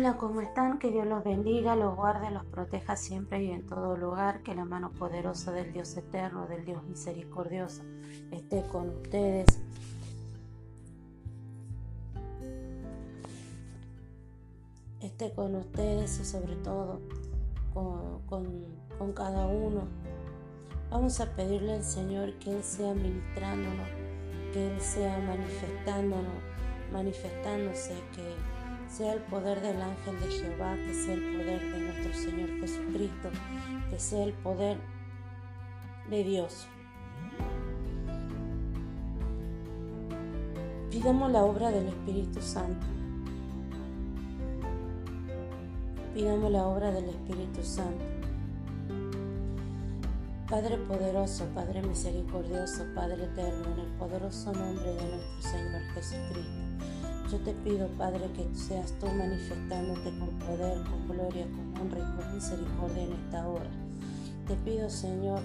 Hola, ¿cómo están? Que Dios los bendiga, los guarde, los proteja siempre y en todo lugar. Que la mano poderosa del Dios eterno, del Dios misericordioso, esté con ustedes. Esté con ustedes y sobre todo con, cada uno. Vamos a pedirle al Señor que Él sea ministrándonos, que Él sea manifestándonos, manifestándose, que sea el poder del ángel de Jehová, que sea el poder de nuestro Señor Jesucristo, que sea el poder de Dios. Pidamos la obra del Espíritu Santo. Pidamos la obra del Espíritu Santo. Padre poderoso, Padre misericordioso, Padre eterno, en el poderoso nombre de nuestro Señor Jesucristo. Yo te pido, Padre, que seas tú manifestándote con poder, con gloria, con honra y con misericordia en esta hora. Te pido, Señor,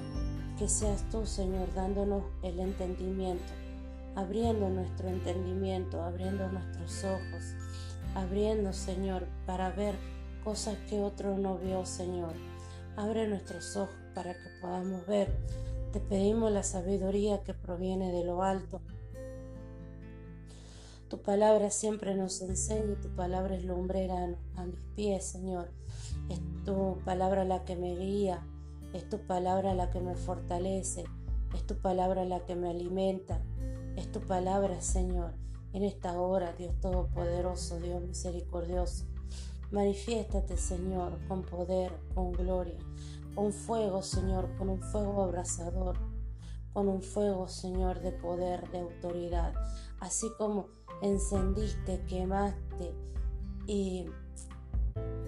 que seas tú, Señor, dándonos el entendimiento, abriendo nuestro entendimiento, abriendo nuestros ojos, abriendo, Señor, para ver cosas que otro no vio, Señor. Abre nuestros ojos para que podamos ver. Te pedimos la sabiduría que proviene de lo alto tu palabra siempre nos enseña tu palabra es lumbrera a mis pies, Señor. Es tu palabra la que me guía, es tu palabra la que me fortalece, es tu palabra la que me alimenta, es tu palabra, Señor. En esta hora, Dios Todopoderoso, Dios misericordioso, manifiéstate, Señor, con poder, con gloria, con fuego, Señor, con un fuego abrasador, con un fuego, Señor, de poder, de autoridad, así como encendiste, quemaste y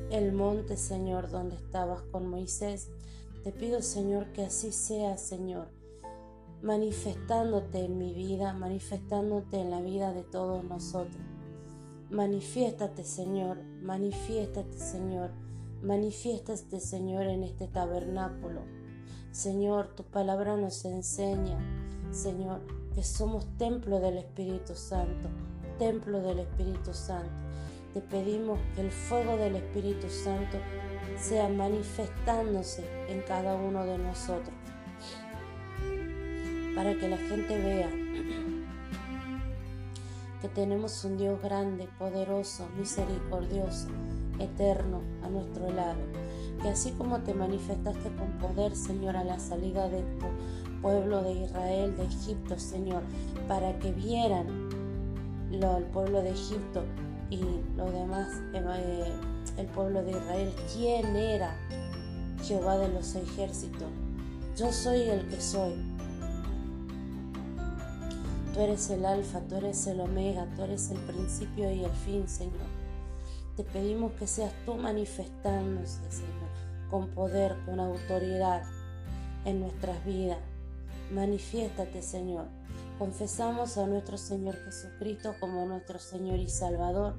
el monte, Señor, donde estabas con Moisés. Te pido, Señor, que así sea, Señor, manifestándote en mi vida, manifestándote en la vida de todos nosotros. Manifiéstate, Señor, manifiéstate, Señor, manifiéstate, Señor, en este tabernáculo. Señor, tu palabra nos enseña, Señor, que somos templo del Espíritu Santo templo del Espíritu Santo. Te pedimos que el fuego del Espíritu Santo sea manifestándose en cada uno de nosotros, para que la gente vea que tenemos un Dios grande, poderoso, misericordioso, eterno a nuestro lado. Que así como te manifestaste con poder, Señor, a la salida de tu pueblo de Israel, de Egipto, Señor, para que vieran lo, el pueblo de Egipto y los demás, eh, el pueblo de Israel, quién era Jehová de los ejércitos. Yo soy el que soy. Tú eres el alfa, tú eres el omega, tú eres el principio y el fin, Señor. Te pedimos que seas tú manifestándose, Señor, con poder, con autoridad en nuestras vidas. Manifiéstate, Señor. Confesamos a nuestro Señor Jesucristo como nuestro Señor y Salvador.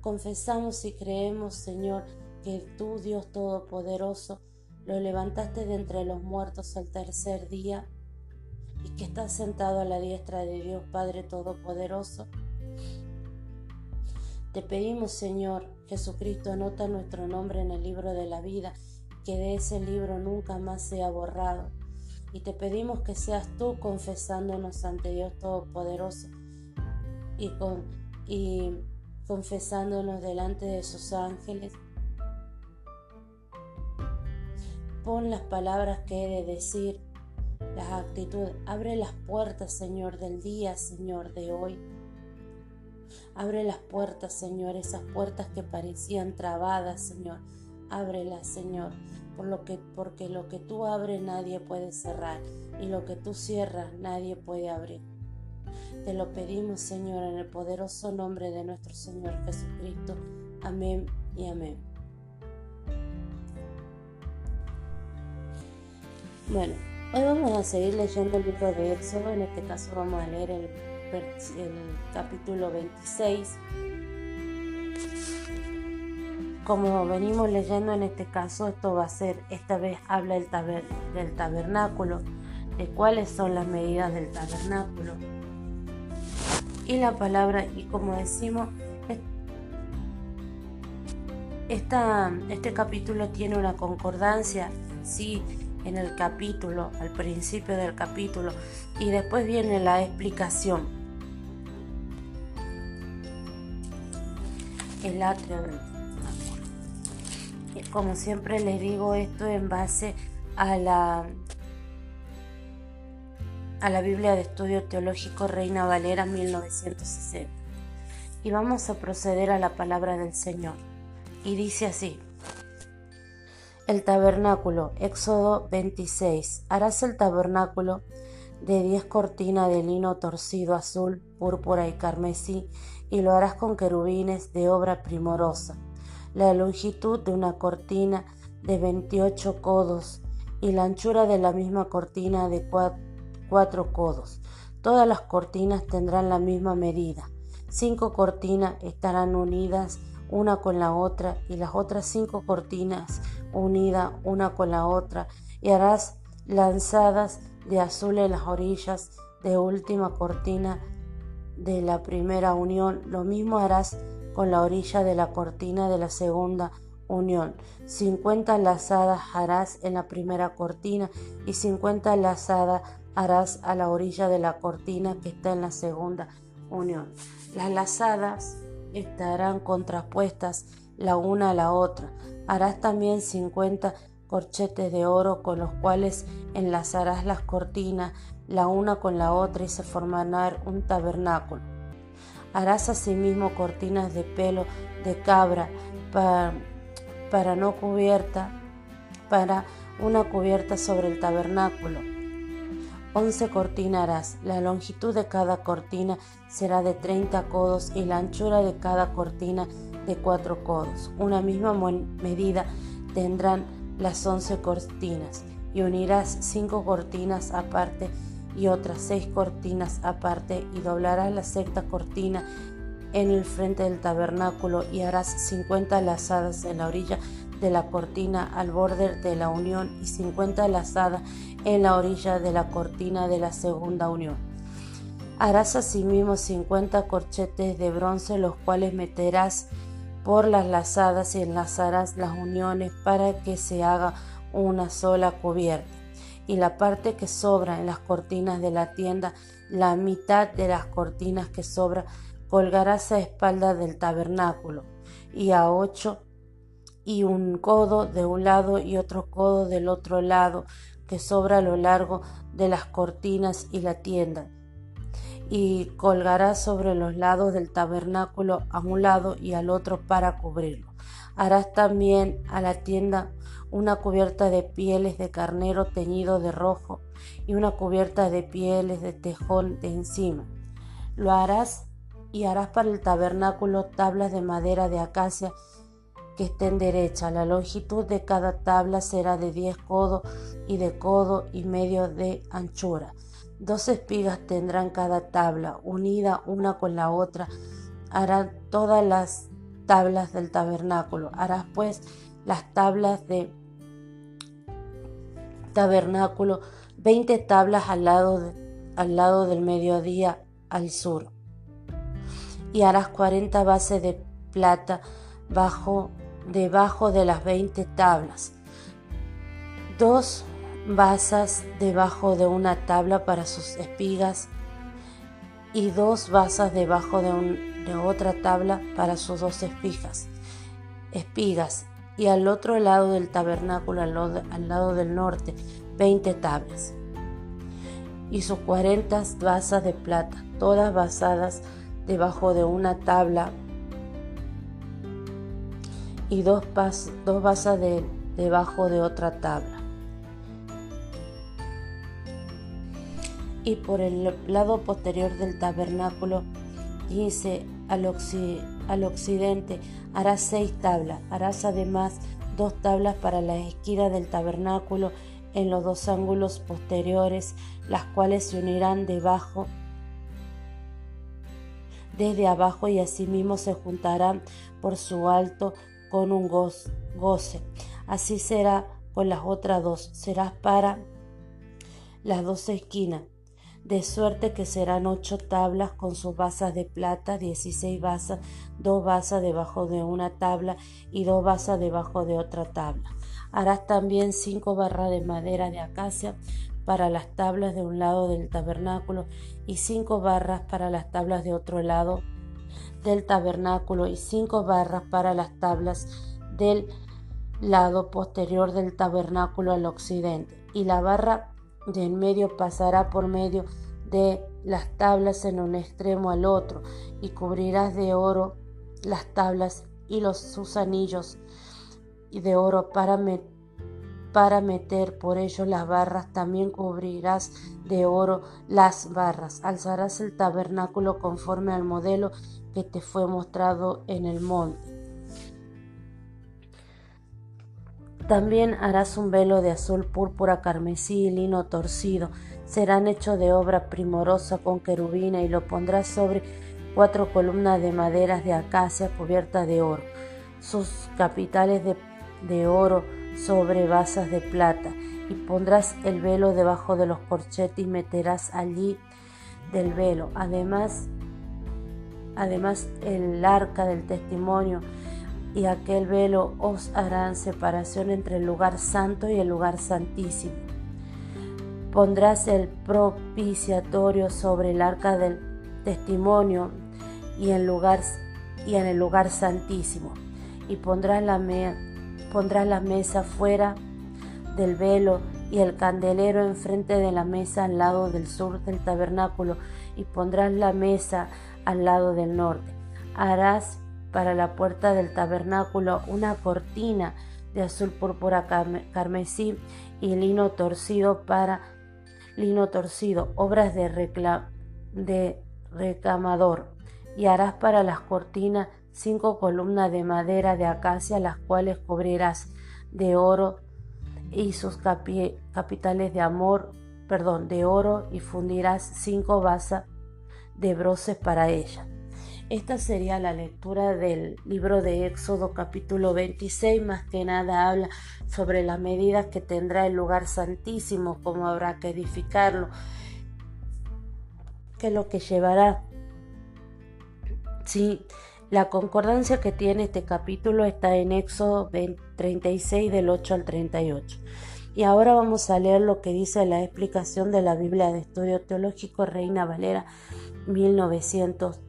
Confesamos y creemos, Señor, que tú, Dios Todopoderoso, lo levantaste de entre los muertos al tercer día y que estás sentado a la diestra de Dios Padre Todopoderoso. Te pedimos, Señor Jesucristo, anota nuestro nombre en el libro de la vida, que de ese libro nunca más sea borrado y te pedimos que seas tú confesándonos ante Dios Todopoderoso y, con, y confesándonos delante de sus ángeles. Pon las palabras que he de decir, las actitudes. Abre las puertas, Señor, del día, Señor, de hoy. Abre las puertas, Señor, esas puertas que parecían trabadas, Señor. Ábrelas, Señor por lo que, porque lo que tú abres nadie puede cerrar y lo que tú cierras nadie puede abrir. Te lo pedimos, Señor, en el poderoso nombre de nuestro Señor Jesucristo. Amén y amén. Bueno, hoy vamos a seguir leyendo el libro de Éxodo. En este caso vamos a leer el, el capítulo 26 como venimos leyendo en este caso, esto va a ser, esta vez habla el del tabernáculo, de cuáles son las medidas del tabernáculo. Y la palabra, y como decimos, este capítulo tiene una concordancia, sí, en el capítulo, al principio del capítulo, y después viene la explicación. El atrio Como siempre les digo esto en base a la a la Biblia de Estudio Teológico Reina Valera 1960. Y vamos a proceder a la palabra del Señor. Y dice así. El tabernáculo, Éxodo 26. Harás el tabernáculo de diez cortinas de lino torcido azul, púrpura y carmesí, y lo harás con querubines de obra primorosa. La longitud de una cortina de 28 codos y la anchura de la misma cortina de cuatro cuatro codos. Todas las cortinas tendrán la misma medida. Cinco cortinas estarán unidas una con la otra y las otras cinco cortinas unidas una con la otra y harás lanzadas de azul en las orillas de última cortina de la primera unión. Lo mismo harás con la orilla de la cortina de la segunda unión. Cincuenta lazadas harás en la primera cortina y cincuenta lazadas harás a la orilla de la cortina que está en la segunda unión. Las lazadas estarán contrapuestas la una a la otra. Harás también 50 corchetes de oro con los cuales enlazarás las cortinas la una con la otra y se formará un tabernáculo. Harás asimismo cortinas de pelo de cabra para, para no cubierta, para una cubierta sobre el tabernáculo 11 cortinarás. La longitud de cada cortina será de 30 codos y la anchura de cada cortina de 4 codos. Una misma medida tendrán las 11 cortinas y unirás 5 cortinas aparte y otras 6 cortinas aparte y doblarás la sexta cortina en el frente del tabernáculo y harás 50 lazadas en la orilla de la cortina al borde de la unión y 50 lazadas en la orilla de la cortina de la segunda unión. Harás asimismo 50 corchetes de bronce, los cuales meterás por las lazadas y enlazarás las uniones para que se haga una sola cubierta. Y la parte que sobra en las cortinas de la tienda, la mitad de las cortinas que sobra, colgarás a espalda del tabernáculo y a ocho y un codo de un lado y otro codo del otro lado que sobra a lo largo de las cortinas y la tienda. Y colgarás sobre los lados del tabernáculo a un lado y al otro para cubrirlo. Harás también a la tienda una cubierta de pieles de carnero teñido de rojo y una cubierta de pieles de tejón de encima. Lo harás y harás para el tabernáculo tablas de madera de acacia que estén derecha. La longitud de cada tabla será de 10 codos y de codo y medio de anchura. Dos espigas tendrán cada tabla, unida una con la otra. Harán todas las tablas del tabernáculo. Harás pues las tablas de tabernáculo, 20 tablas al lado, al lado del mediodía al sur. Y harás 40 bases de plata bajo debajo de las 20 tablas, dos basas debajo de una tabla para sus espigas y dos basas debajo de, otra tabla para sus dos espigas, espigas y al otro lado del tabernáculo, al lado, del norte, 20 tablas y sus 40 basas de plata, todas basadas debajo de una tabla y dos, basas de, debajo de otra tabla. Y por el lado posterior del tabernáculo dice al, al occidente harás seis tablas, harás además dos tablas para la esquina del tabernáculo en los dos ángulos posteriores, las cuales se unirán debajo desde abajo y asimismo se juntarán por su alto con un goce. Así será con las otras dos. Serás para las dos esquinas de suerte que serán ocho tablas con sus basas de plata, dieciséis basas, dos basas debajo de una tabla y dos basas debajo de otra tabla. Harás también cinco barras de madera de acacia para las tablas de un lado del tabernáculo y cinco barras para las tablas de otro lado del tabernáculo y cinco barras para las tablas del lado posterior del tabernáculo al occidente. Y la barra de en medio pasará por medio de las tablas en un extremo al otro y cubrirás de oro las tablas y los sus anillos y de oro para meter para meter por ello las barras, también cubrirás de oro las barras. Alzarás el tabernáculo conforme al modelo que te fue mostrado en el monte. También harás un velo de azul púrpura, carmesí y lino torcido. Serán hechos de obra primorosa con querubina y lo pondrás sobre cuatro columnas de maderas de acacia cubiertas de oro. Sus capitales de, de oro sobre basas de plata, y pondrás el velo debajo de los corchetes y meterás allí del velo. Además, además el arca del testimonio y aquel velo os harán separación entre el lugar santo y el lugar santísimo. Pondrás el propiciatorio sobre el arca del testimonio y en, lugar, y en el lugar santísimo. Y pondrás la, Pondrás la mesa fuera del velo y el candelero enfrente de la mesa al lado del sur del tabernáculo y pondrás la mesa al lado del norte. Harás para la puerta del tabernáculo una cortina de azul púrpura carmesí y lino torcido para lino torcido, obras de, recamador. Y harás para las cortinas cinco columnas de madera de acacia, las cuales cubrirás de oro y sus capitales de amor, perdón, de oro y fundirás cinco basas de broces para ella. Esta sería la lectura del libro de Éxodo capítulo 26, más que nada habla sobre las medidas que tendrá el lugar santísimo, cómo habrá que edificarlo, qué es lo que llevará. Sí, la concordancia que tiene este capítulo está en Éxodo 36 del 8 al 38. Y ahora vamos a leer lo que dice la explicación de la Biblia de Estudio Teológico Reina Valera 1900,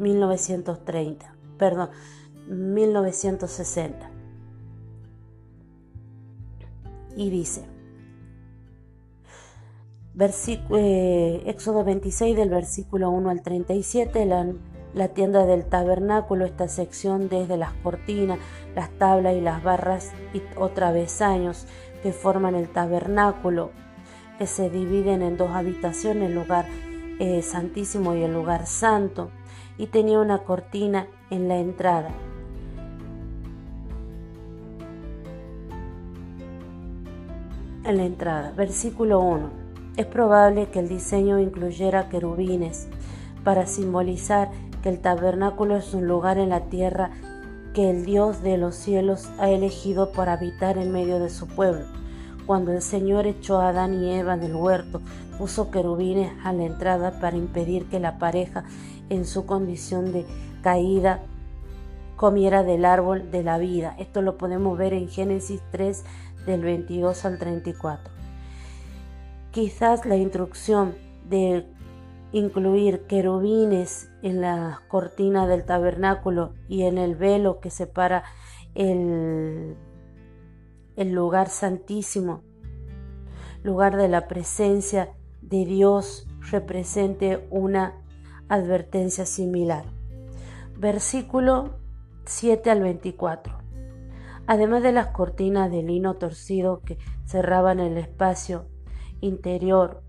1930, perdón, 1960. Y dice, eh, Éxodo 26 del versículo 1 al 37, la, la tienda del tabernáculo, esta sección desde las cortinas, las tablas y las barras y otra vez años que forman el tabernáculo, que se dividen en dos habitaciones, el lugar eh, santísimo y el lugar santo, y tenía una cortina en la entrada. En la entrada, versículo 1. Es probable que el diseño incluyera querubines para simbolizar que el tabernáculo es un lugar en la tierra que el Dios de los cielos ha elegido para habitar en medio de su pueblo. Cuando el Señor echó a Adán y Eva del huerto, puso querubines a la entrada para impedir que la pareja, en su condición de caída, comiera del árbol de la vida. Esto lo podemos ver en Génesis 3 del 22 al 34. Quizás la instrucción de incluir querubines en la cortina del tabernáculo y en el velo que separa el, el lugar santísimo, lugar de la presencia de Dios, represente una advertencia similar. Versículo 7 al 24. Además de las cortinas de lino torcido que cerraban el espacio interior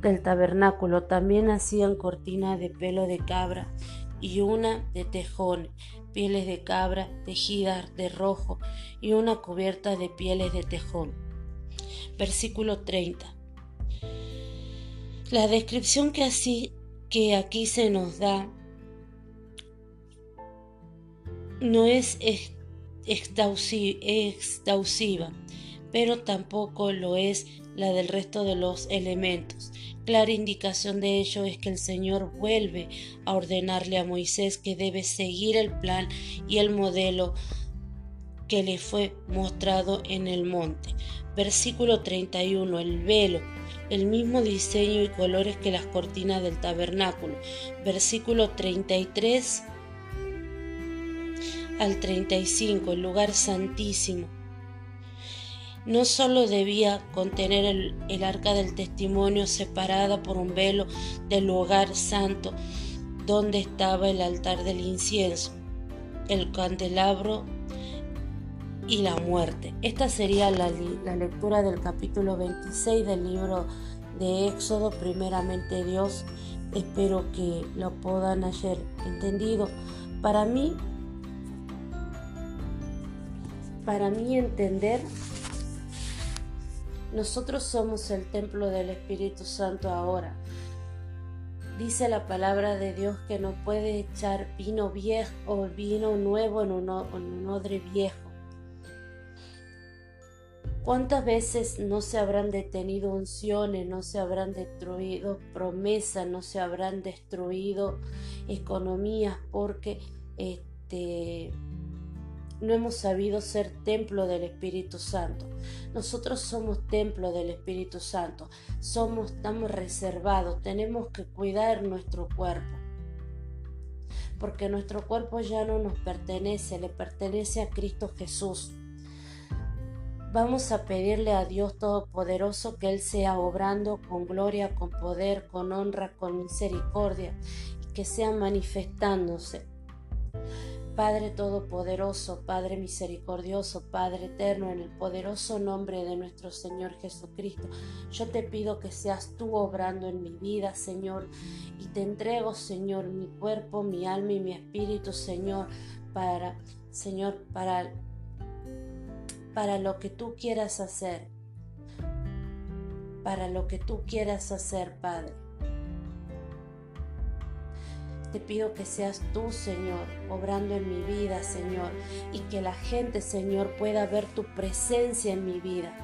del tabernáculo también hacían cortina de pelo de cabra y una de tejón, pieles de cabra tejidas de rojo y una cubierta de pieles de tejón. Versículo 30. La descripción que, así, que aquí se nos da no es exhaustiva, pero tampoco lo es la del resto de los elementos. Clara indicación de ello es que el Señor vuelve a ordenarle a Moisés que debe seguir el plan y el modelo que le fue mostrado en el monte. Versículo 31. El velo, el mismo diseño y colores que las cortinas del tabernáculo. Versículo 33 al 35. El lugar santísimo no solo debía contener el, arca del testimonio separada por un velo del lugar santo donde estaba el altar del incienso, el candelabro y la muerte. Esta sería la, la lectura del capítulo 26 del libro de Éxodo, primeramente Dios. Espero que lo puedan haber entendido. Para mí, para mí entender nosotros somos el templo del Espíritu Santo ahora. Dice la palabra de Dios que no puede echar vino viejo o vino nuevo en un, odre viejo. ¿Cuántas veces no se habrán detenido unciones, no se habrán destruido promesas, no se habrán destruido economías porque este, no hemos sabido ser templo del Espíritu Santo. Nosotros somos templo del Espíritu Santo. Somos, estamos reservados. Tenemos que cuidar nuestro cuerpo. Porque nuestro cuerpo ya no nos pertenece, le pertenece a Cristo Jesús. Vamos a pedirle a Dios Todopoderoso que Él sea obrando con gloria, con poder, con honra, con misericordia y que sea manifestándose. Padre Todopoderoso, Padre Misericordioso, Padre Eterno, en el poderoso nombre de nuestro Señor Jesucristo, yo te pido que seas tú obrando en mi vida, Señor, y te entrego, Señor, mi cuerpo, mi alma y mi espíritu, Señor, para, Señor, para, para lo que tú quieras hacer, para lo que tú quieras hacer, Padre. Te pido que seas tú, Señor, obrando en mi vida, Señor, y que la gente, Señor, pueda ver tu presencia en mi vida,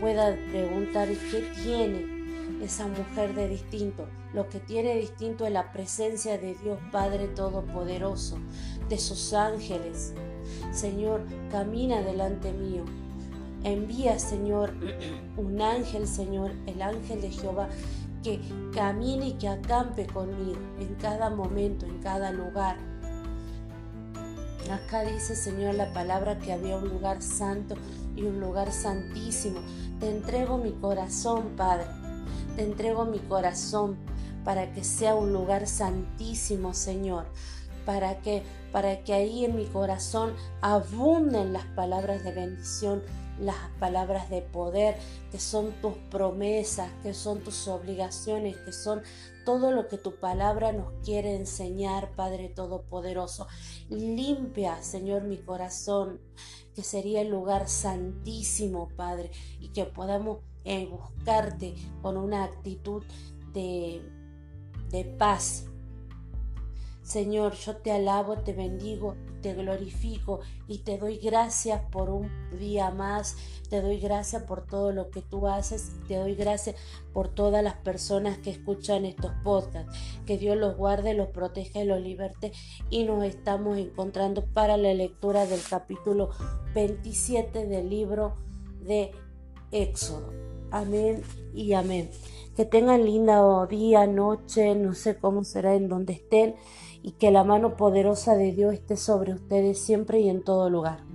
pueda preguntar qué tiene esa mujer de distinto. Lo que tiene distinto es la presencia de Dios Padre Todopoderoso, de sus ángeles. Señor, camina delante mío. Envía, Señor, un ángel, Señor, el ángel de Jehová, que camine y que acampe conmigo en cada momento, en cada lugar. Acá dice Señor la palabra que había un lugar santo y un lugar santísimo. Te entrego mi corazón, Padre. Te entrego mi corazón para que sea un lugar santísimo, Señor. Para que, para que ahí en mi corazón abunden las palabras de bendición, las palabras de poder, que son tus promesas, que son tus obligaciones, que son todo lo que tu palabra nos quiere enseñar, Padre Todopoderoso. Limpia, Señor, mi corazón, que sería el lugar santísimo, Padre, y que podamos eh, buscarte con una actitud de, de paz, Señor, yo te alabo, te bendigo, te glorifico y te doy gracias por un día más. Te doy gracias por todo lo que tú haces. Te doy gracias por todas las personas que escuchan estos podcasts. Que Dios los guarde, los proteja y los liberte. Y nos estamos encontrando para la lectura del capítulo 27 del libro de Éxodo. Amén y amén. Que tengan lindo día, noche, no sé cómo será en donde estén y que la mano poderosa de Dios esté sobre ustedes siempre y en todo lugar.